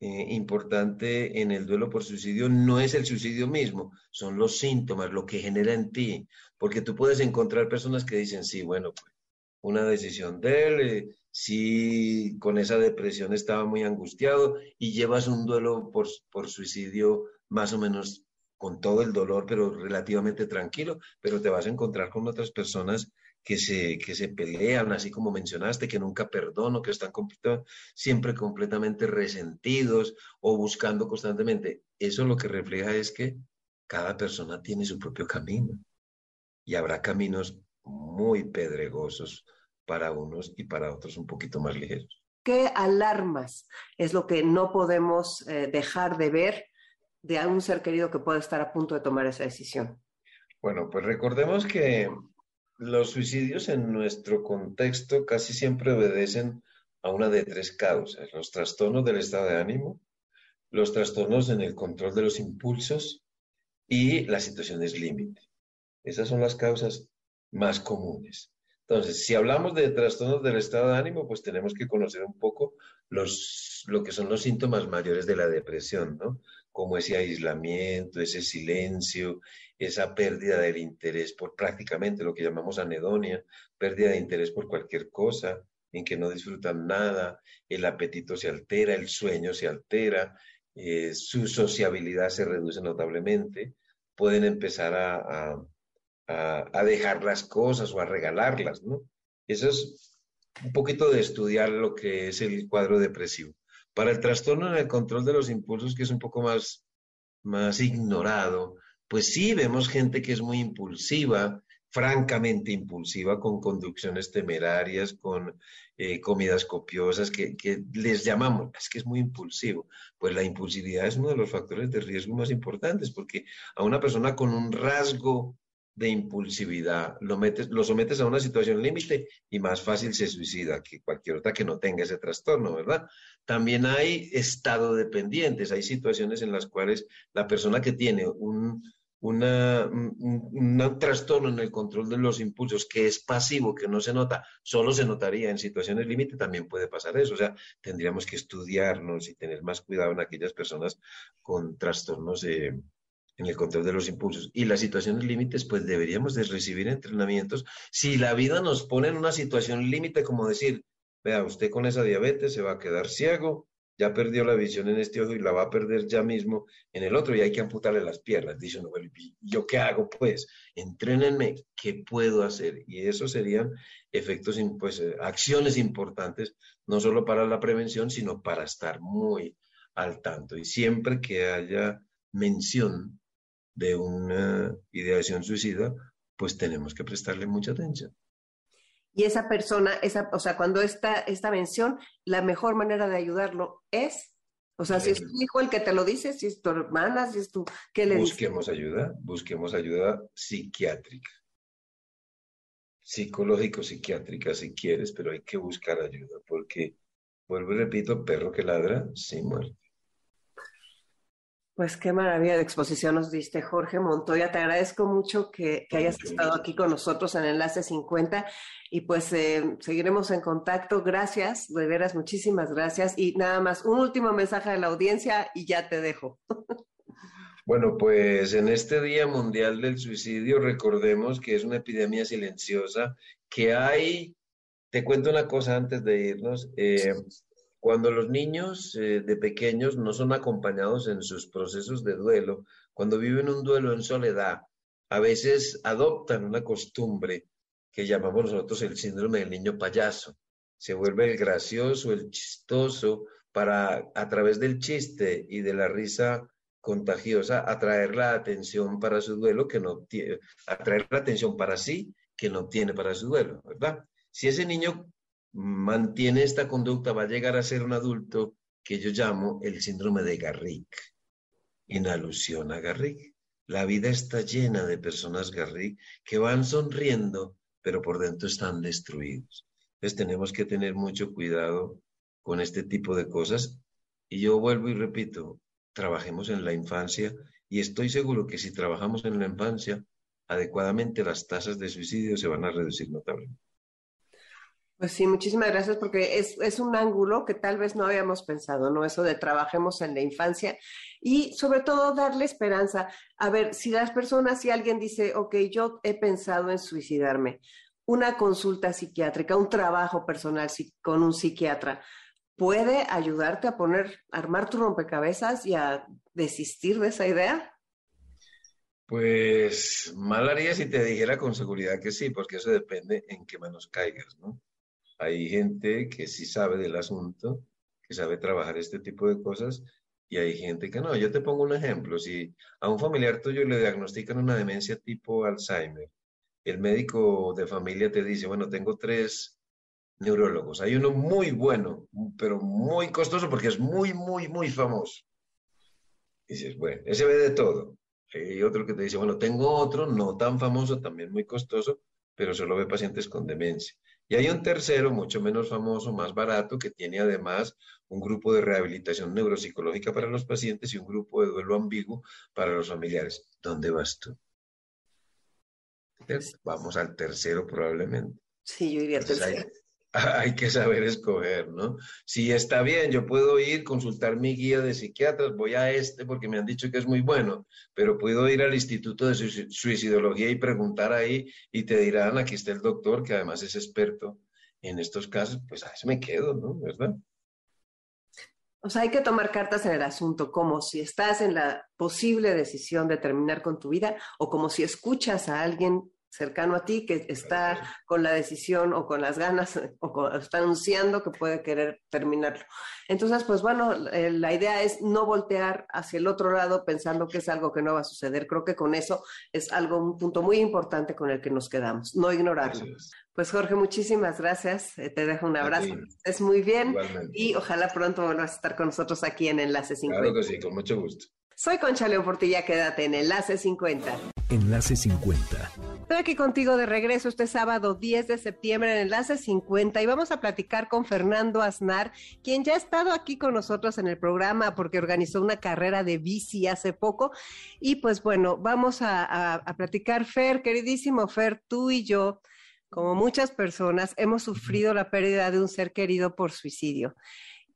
Speaker 3: eh, importante en el duelo por suicidio no es el suicidio mismo, son los síntomas, lo que genera en ti, porque tú puedes encontrar personas que dicen, sí, bueno, pues una decisión de él, eh, si con esa depresión estaba muy angustiado y llevas un duelo por, por suicidio más o menos con todo el dolor, pero relativamente tranquilo, pero te vas a encontrar con otras personas que se, que se pelean, así como mencionaste, que nunca perdono, que están siempre completamente resentidos o buscando constantemente. Eso lo que refleja es que cada persona tiene su propio camino y habrá caminos muy pedregosos para unos y para otros un poquito más ligeros.
Speaker 1: ¿Qué alarmas es lo que no podemos eh, dejar de ver de un ser querido que pueda estar a punto de tomar esa decisión?
Speaker 3: Bueno, pues recordemos que los suicidios en nuestro contexto casi siempre obedecen a una de tres causas, los trastornos del estado de ánimo, los trastornos en el control de los impulsos y las situaciones límite. Esas son las causas más comunes. Entonces, si hablamos de trastornos del estado de ánimo, pues tenemos que conocer un poco los, lo que son los síntomas mayores de la depresión, ¿no? Como ese aislamiento, ese silencio, esa pérdida del interés por prácticamente lo que llamamos anedonia, pérdida de interés por cualquier cosa, en que no disfrutan nada, el apetito se altera, el sueño se altera, eh, su sociabilidad se reduce notablemente, pueden empezar a a, dejar las cosas o a regalarlas, ¿no? Eso es un poquito de estudiar lo que es el cuadro depresivo. Para el trastorno en el control de los impulsos, que es un poco más, más ignorado, pues sí vemos gente que es muy impulsiva, francamente impulsiva, con conducciones temerarias, con eh, comidas copiosas, que, que, les llamamos, es que es muy impulsivo. Pues la impulsividad es uno de los factores de riesgo más importantes, porque a una persona con un rasgo de impulsividad, lo, metes, lo sometes a una situación límite y más fácil se suicida que cualquier otra que no tenga ese trastorno, ¿verdad? También hay estado dependientes, hay situaciones en las cuales la persona que tiene un, una, un, trastorno en el control de los impulsos que es pasivo, que no se nota, solo se notaría en situaciones límite, también puede pasar eso. O sea, tendríamos que estudiarnos y tener más cuidado en aquellas personas con trastornos de en el control de los impulsos y las situaciones límites, pues deberíamos de recibir entrenamientos. Si la vida nos pone en una situación límite, como decir, vea, usted con esa diabetes se va a quedar ciego, ya perdió la visión en este ojo y la va a perder ya mismo en el otro y hay que amputarle las piernas. Dice, no, ¿yo qué hago? Pues entrénenme, ¿qué puedo hacer? Y eso serían efectos, pues eh, acciones importantes, no solo para la prevención, sino para estar muy al tanto. Y siempre que haya mención de una ideación suicida, pues tenemos que prestarle mucha atención.
Speaker 1: Y esa persona, esa, o sea, cuando está esta mención, la mejor manera de ayudarlo es, o sea, si es tu hijo el que te lo dice, si es tu hermana, si es tu, ¿qué le
Speaker 3: Busquemos ayuda, busquemos ayuda psiquiátrica, psicológico, psiquiátrica, si quieres, pero hay que buscar ayuda, porque, vuelvo y repito, perro que ladra, sin muerte.
Speaker 1: Pues qué maravilla de exposición nos diste, Jorge Montoya. Te agradezco mucho que, hayas estado aquí con nosotros en Enlace 50 y pues eh, seguiremos en contacto. Gracias, de veras, muchísimas gracias. Y nada más, un último mensaje a la audiencia y ya te dejo.
Speaker 3: Bueno, pues en este Día Mundial del Suicidio recordemos que es una epidemia silenciosa, que hay, te cuento una cosa antes de irnos, eh, cuando los niños eh, de pequeños no son acompañados en sus procesos de duelo, cuando viven un duelo en soledad, a veces adoptan una costumbre que llamamos nosotros el síndrome del niño payaso. Se vuelve el gracioso, el chistoso, para a través del chiste y de la risa contagiosa atraer la atención para su duelo que no atraer la atención para sí que no tiene para su duelo, ¿verdad? Si ese niño mantiene esta conducta, va a llegar a ser un adulto que yo llamo el síndrome de Garrick, en alusión a Garrick. La vida está llena de personas Garrick que van sonriendo, pero por dentro están destruidos. Entonces tenemos que tener mucho cuidado con este tipo de cosas. Y yo vuelvo y repito, trabajemos en la infancia y estoy seguro que si trabajamos en la infancia adecuadamente, las tasas de suicidio se van a reducir notablemente.
Speaker 1: Pues sí, muchísimas gracias porque es, es, un ángulo que tal vez no habíamos pensado, ¿no? Eso de trabajemos en la infancia y sobre todo darle esperanza. A ver, si las personas, si alguien dice, ok, yo he pensado en suicidarme, una consulta psiquiátrica, un trabajo personal con un psiquiatra, puede ayudarte a poner, armar tu rompecabezas y a desistir de esa idea?
Speaker 3: Pues mal haría si te dijera con seguridad que sí, porque eso depende en qué manos caigas, ¿no? Hay gente que sí sabe del asunto, que sabe trabajar este tipo de cosas, y hay gente que no. Yo te pongo un ejemplo. Si a un familiar tuyo le diagnostican una demencia tipo Alzheimer, el médico de familia te dice, bueno, tengo tres neurólogos. Hay uno muy bueno, pero muy costoso porque es muy, muy, muy famoso. Y dices, bueno, ese ve de todo. Hay otro que te dice, bueno, tengo otro no tan famoso, también muy costoso, pero solo ve pacientes con demencia. Y hay un tercero, mucho menos famoso, más barato, que tiene además un grupo de rehabilitación neuropsicológica para los pacientes y un grupo de duelo ambiguo para los familiares. ¿Dónde vas tú? Vamos al tercero probablemente.
Speaker 1: Sí, yo iría al tercero.
Speaker 3: hay que saber escoger, ¿no? Si está bien, yo puedo ir, consultar mi guía de psiquiatras, voy a este porque me han dicho que es muy bueno, pero puedo ir al Instituto de Suicidología y preguntar ahí y te dirán, aquí está el doctor que además es experto en estos casos, pues a eso me quedo, ¿no? ¿Verdad?
Speaker 1: O sea, hay que tomar cartas en el asunto, como si estás en la posible decisión de terminar con tu vida o como si escuchas a alguien cercano a ti que está con la decisión o con las ganas o está anunciando que puede querer terminarlo. Entonces, pues bueno, eh, la idea es no voltear hacia el otro lado pensando que es algo que no va a suceder. Creo que con eso es algo, un punto muy importante con el que nos quedamos, no ignorarlo. Pues Jorge, muchísimas gracias. Eh, te dejo un abrazo. Es muy bien y ojalá pronto vuelvas a estar con nosotros aquí en Enlace 50.
Speaker 3: Claro que sí, con mucho gusto.
Speaker 1: Soy Concha León Portilla, quédate en Enlace 50.
Speaker 2: Enlace 50.
Speaker 1: Estoy aquí contigo de regreso este sábado 10 de septiembre en Enlace 50 y vamos a platicar con Fernando Aznar, quien ya ha estado aquí con nosotros en el programa porque organizó una carrera de bici hace poco. Y pues bueno, vamos a, a platicar, Fer, queridísimo Fer, tú y yo como muchas personas, hemos sufrido la pérdida de un ser querido por suicidio.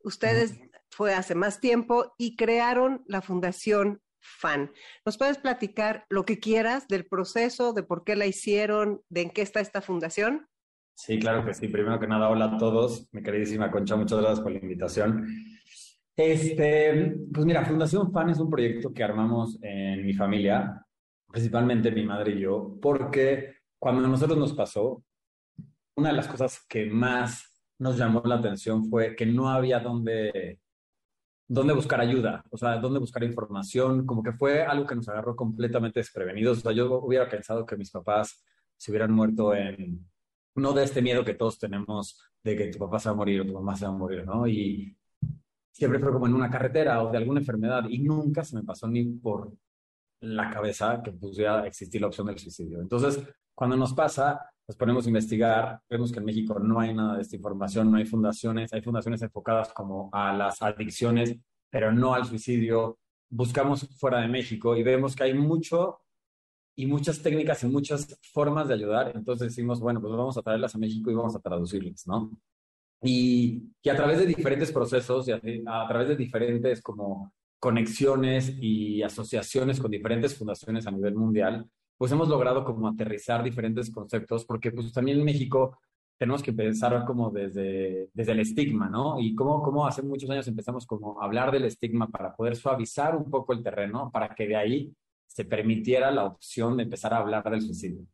Speaker 1: Ustedes fue hace más tiempo y crearon la Fundación FAN. ¿Nos puedes platicar lo que quieras del proceso, de por qué la hicieron, de en qué está esta fundación?
Speaker 4: Sí, claro que sí. Primero que nada, hola a todos. Mi queridísima Concha, muchas gracias por la invitación. Este, pues mira, Fundación FAN es un proyecto que armamos en mi familia, principalmente mi madre y yo, porque cuando a nosotros nos pasó, una de las cosas que más nos llamó la atención fue que no había dónde dónde buscar ayuda, o sea, dónde buscar información, como que fue algo que nos agarró completamente desprevenidos. O sea, yo hubiera pensado que mis papás se hubieran muerto en, no de este miedo que todos tenemos de que tu papá se va a morir o tu mamá se va a morir, ¿no? Y siempre fue como en una carretera o de alguna enfermedad y nunca se me pasó ni por la cabeza que pudiera existir la opción del suicidio. Entonces, cuando nos pasa, nos ponemos a investigar, vemos que en México no hay nada de esta información, no hay fundaciones, hay fundaciones enfocadas como a las adicciones, pero no al suicidio. Buscamos fuera de México y vemos que hay mucho y muchas técnicas y muchas formas de ayudar. Entonces decimos, bueno, pues vamos a traerlas a México y vamos a traducirlas, ¿no? Y, que a través de diferentes procesos y a, a través de diferentes como conexiones y asociaciones con diferentes fundaciones a nivel mundial, pues hemos logrado como aterrizar diferentes conceptos, porque pues también en México tenemos que empezar como desde, desde el estigma, ¿no? Y cómo, cómo hace muchos años empezamos como a hablar del estigma para poder suavizar un poco el terreno, para que de ahí se permitiera la opción de empezar a hablar del suicidio.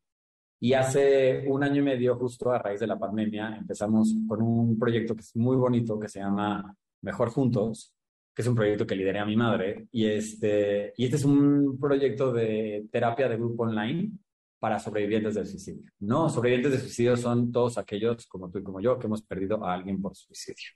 Speaker 4: Y hace un año y medio, justo a raíz de la pandemia, empezamos con un proyecto que es muy bonito, que se llama Mejor Juntos, que es un proyecto que lideré a mi madre. Y este, y este es un proyecto de terapia de grupo online para sobrevivientes del suicidio. No, sobrevivientes del suicidio son todos aquellos, como tú y como yo, que hemos perdido a alguien por suicidio.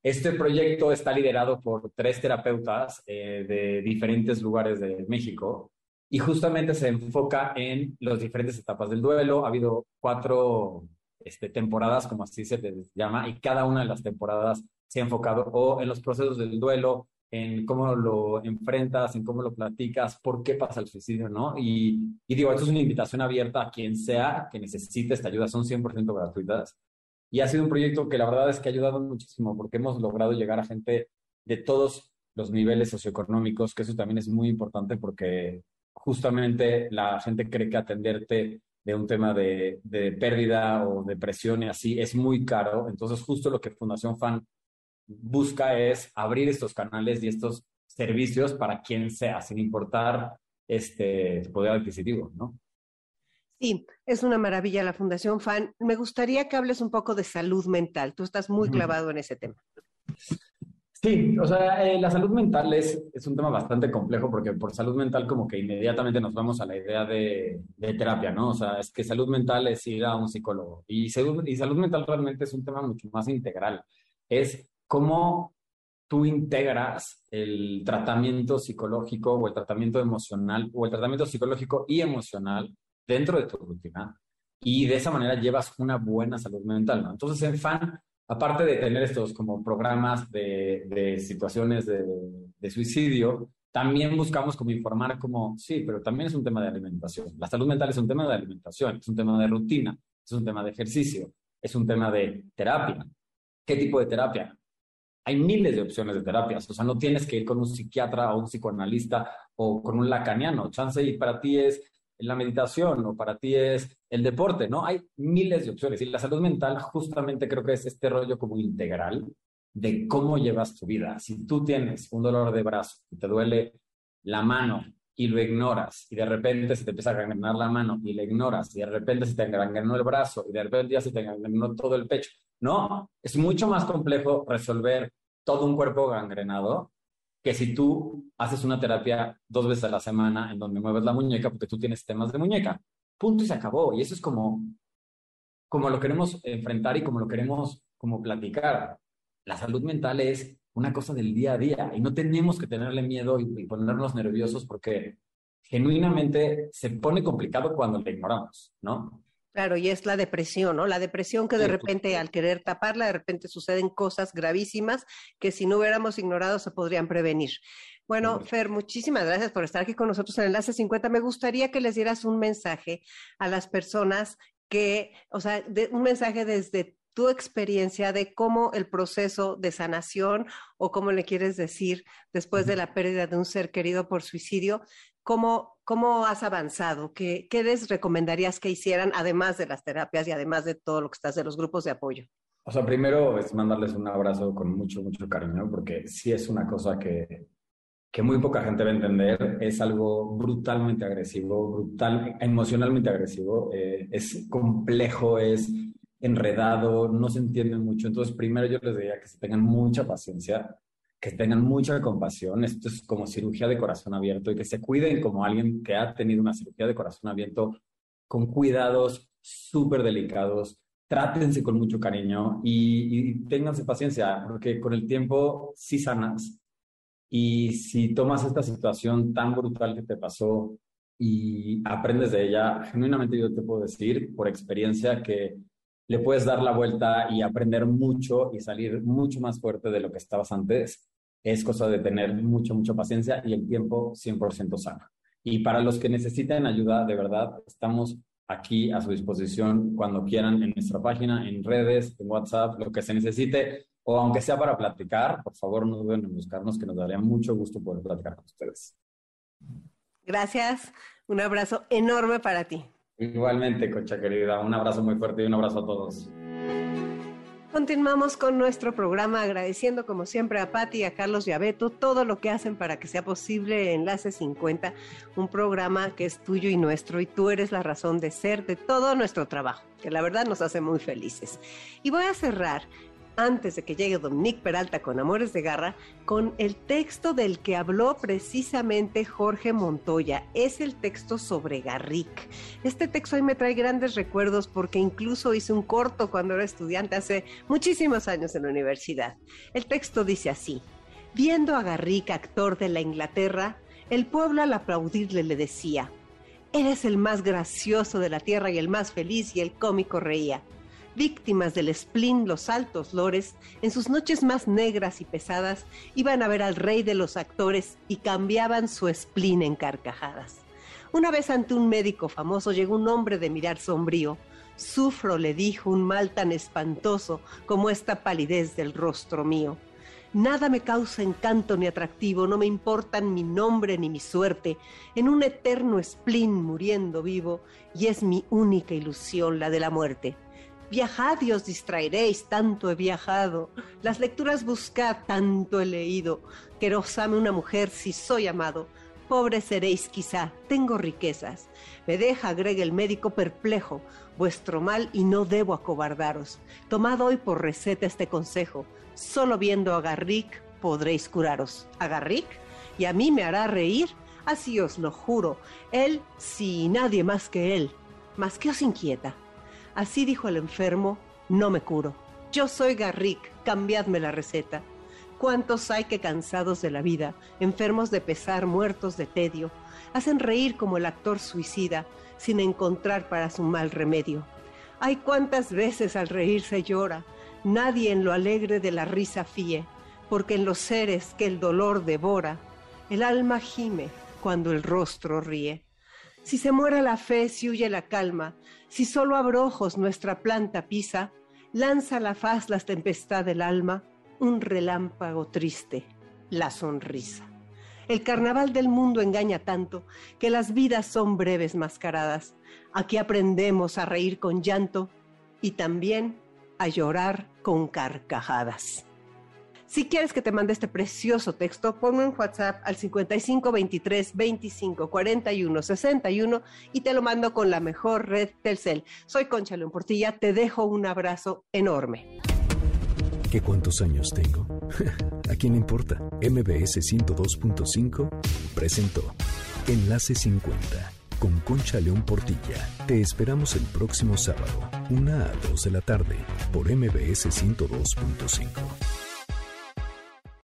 Speaker 4: Este proyecto está liderado por tres terapeutas eh, de diferentes lugares de México y justamente se enfoca en las diferentes etapas del duelo. Ha habido cuatro este, temporadas, como así se llama, y cada una de las temporadas se ha enfocado o en los procesos del duelo, en cómo lo enfrentas, en cómo lo platicas, por qué pasa el suicidio, ¿no? Y, y digo, esto es una invitación abierta a quien sea que necesite esta ayuda, son 100% gratuitas. Y ha sido un proyecto que la verdad es que ha ayudado muchísimo porque hemos logrado llegar a gente de todos los niveles socioeconómicos, que eso también es muy importante porque justamente la gente cree que atenderte de un tema de, de pérdida o depresión y así es muy caro. Entonces, justo lo que Fundación FAN busca es abrir estos canales y estos servicios para quien sea, sin importar este poder adquisitivo, ¿no?
Speaker 1: Sí, es una maravilla la Fundación FAN. Me gustaría que hables un poco de salud mental. Tú estás muy clavado en ese tema.
Speaker 4: Sí, o sea, eh, la salud mental es, es, un tema bastante complejo porque por salud mental como que inmediatamente nos vamos a la idea de, terapia, ¿no? O sea, es que salud mental es ir a un psicólogo y salud, y salud mental realmente es un tema mucho más integral. Es cómo tú integras el tratamiento psicológico o el tratamiento emocional o el tratamiento psicológico y emocional dentro de tu rutina y de esa manera llevas una buena salud mental. ¿no? Entonces, en FAN, aparte de tener estos como programas de, situaciones de, de, suicidio, también buscamos como informar como, sí, pero también es un tema de alimentación. La salud mental es un tema de alimentación, es un tema de rutina, es un tema de ejercicio, es un tema de terapia. ¿Qué tipo de terapia? hay miles de opciones de terapias. O sea, no tienes que ir con un psiquiatra o un psicoanalista o con un lacaniano. Chance y para ti es la meditación o para ti es el deporte, ¿no? Hay miles de opciones. Y la salud mental justamente creo que es este rollo como integral de cómo llevas tu vida. Si tú tienes un dolor de brazo y te duele la mano y lo ignoras y de repente se te empieza a gangrenar la mano y la ignoras y de repente se te gangrenó el brazo y de repente ya se te gangrenó todo el pecho. No, es mucho más complejo resolver todo un cuerpo gangrenado que si tú haces una terapia dos veces a la semana en donde mueves la muñeca porque tú tienes temas de muñeca. Punto y se acabó. Y eso es como, como lo queremos enfrentar y como lo queremos como platicar. La salud mental es una cosa del día a día y no tenemos que tenerle miedo y, ponernos nerviosos porque genuinamente se pone complicado cuando le ignoramos, ¿no?
Speaker 1: Claro, y es la depresión, ¿no? La depresión que de repente al querer taparla, de repente suceden cosas gravísimas que si no hubiéramos ignorado se podrían prevenir. Bueno, Fer, muchísimas gracias por estar aquí con nosotros en Enlace 50. Me gustaría que les dieras un mensaje a las personas que, o sea, un mensaje desde tu experiencia de cómo el proceso de sanación o cómo le quieres decir después de la pérdida de un ser querido por suicidio, cómo, cómo has avanzado, ¿Qué, qué les recomendarías que hicieran además de las terapias y además de todo lo que estás de los grupos de apoyo.
Speaker 4: O sea, primero es mandarles un abrazo con mucho, mucho cariño, porque sí es una cosa que, que muy poca gente va a entender. Es algo brutalmente agresivo, brutal, emocionalmente agresivo. Eh, es complejo, es enredado, no se entiende mucho. Entonces, primero yo les diría que se tengan mucha paciencia, que tengan mucha compasión. Esto es como cirugía de corazón abierto y que se cuiden como alguien que ha tenido una cirugía de corazón abierto con cuidados súper delicados. Trátense con mucho cariño y, y ténganse paciencia, porque con el tiempo sí sanas. Y si tomas esta situación tan brutal que te pasó y aprendes de ella, genuinamente yo te puedo decir por experiencia que le puedes dar la vuelta y aprender mucho y salir mucho más fuerte de lo que estabas antes. Es cosa de tener mucha, mucha paciencia y el tiempo 100% sano. Y para los que necesiten ayuda, de verdad, estamos aquí a su disposición cuando quieran en nuestra página, en redes, en WhatsApp, lo que se necesite, o aunque sea para platicar, por favor no duden en buscarnos, que nos daría mucho gusto poder platicar con ustedes.
Speaker 1: Gracias, un abrazo enorme para ti.
Speaker 4: Igualmente, Concha querida, un abrazo muy fuerte y un abrazo a todos.
Speaker 1: Continuamos con nuestro programa agradeciendo como siempre a Patti y a Carlos y a Beto todo lo que hacen para que sea posible Enlace 50, un programa que es tuyo y nuestro y tú eres la razón de ser de todo nuestro trabajo, que la verdad nos hace muy felices. Y voy a cerrar antes de que llegue Dominique Peralta con Amores de Garra, con el texto del que habló precisamente Jorge Montoya. Es el texto sobre Garrick. Este texto hoy me trae grandes recuerdos porque incluso hice un corto cuando era estudiante hace muchísimos años en la universidad. El texto dice así. Viendo a Garrick, actor de la Inglaterra, el pueblo al aplaudirle le decía, Eres el más gracioso de la tierra y el más feliz y el cómico reía víctimas del spleen los altos lores, en sus noches más negras y pesadas, iban a ver al rey de los actores y cambiaban su spleen en carcajadas. Una vez ante un médico famoso llegó un hombre de mirar sombrío. Sufro, le dijo, un mal tan espantoso como esta palidez del rostro mío. Nada me causa encanto ni atractivo, no me importan mi nombre ni mi suerte, en un eterno spleen muriendo vivo, y es mi única ilusión la de la muerte. Viajad y os distraeréis, tanto he viajado. Las lecturas buscad, tanto he leído. Querosame una mujer si soy amado. Pobre seréis quizá, tengo riquezas. Me deja, agrega el médico perplejo, vuestro mal y no debo acobardaros. Tomad hoy por receta este consejo. Solo viendo a Garrick podréis curaros. ¿A Garrick? ¿Y a mí me hará reír? Así os lo juro. Él, sí, nadie más que él. Mas ¿qué os inquieta? Así dijo el enfermo, no me curo. Yo soy Garrick, cambiadme la receta. ¿Cuántos hay que cansados de la vida, enfermos de pesar, muertos de tedio, hacen reír como el actor suicida, sin encontrar para su mal remedio? Hay cuántas veces al reírse llora, nadie en lo alegre de la risa fíe, porque en los seres que el dolor devora, el alma gime cuando el rostro ríe. Si se muere la fe, si huye la calma, si solo abrojos nuestra planta pisa, lanza la faz la tempestad del alma, un relámpago triste, la sonrisa. El carnaval del mundo engaña tanto que las vidas son breves mascaradas. Aquí aprendemos a reír con llanto y también a llorar con carcajadas. Si quieres que te mande este precioso texto, ponme un WhatsApp al 55 23 25 41 61 y te lo mando con la mejor red Telcel. Soy Concha León Portilla, te dejo un abrazo enorme.
Speaker 2: ¿Qué cuántos años tengo? ¿A quién le importa? MBS 102.5 presentó Enlace 50 con Concha León Portilla. Te esperamos el próximo sábado, una a 2 de la tarde, por MBS 102.5.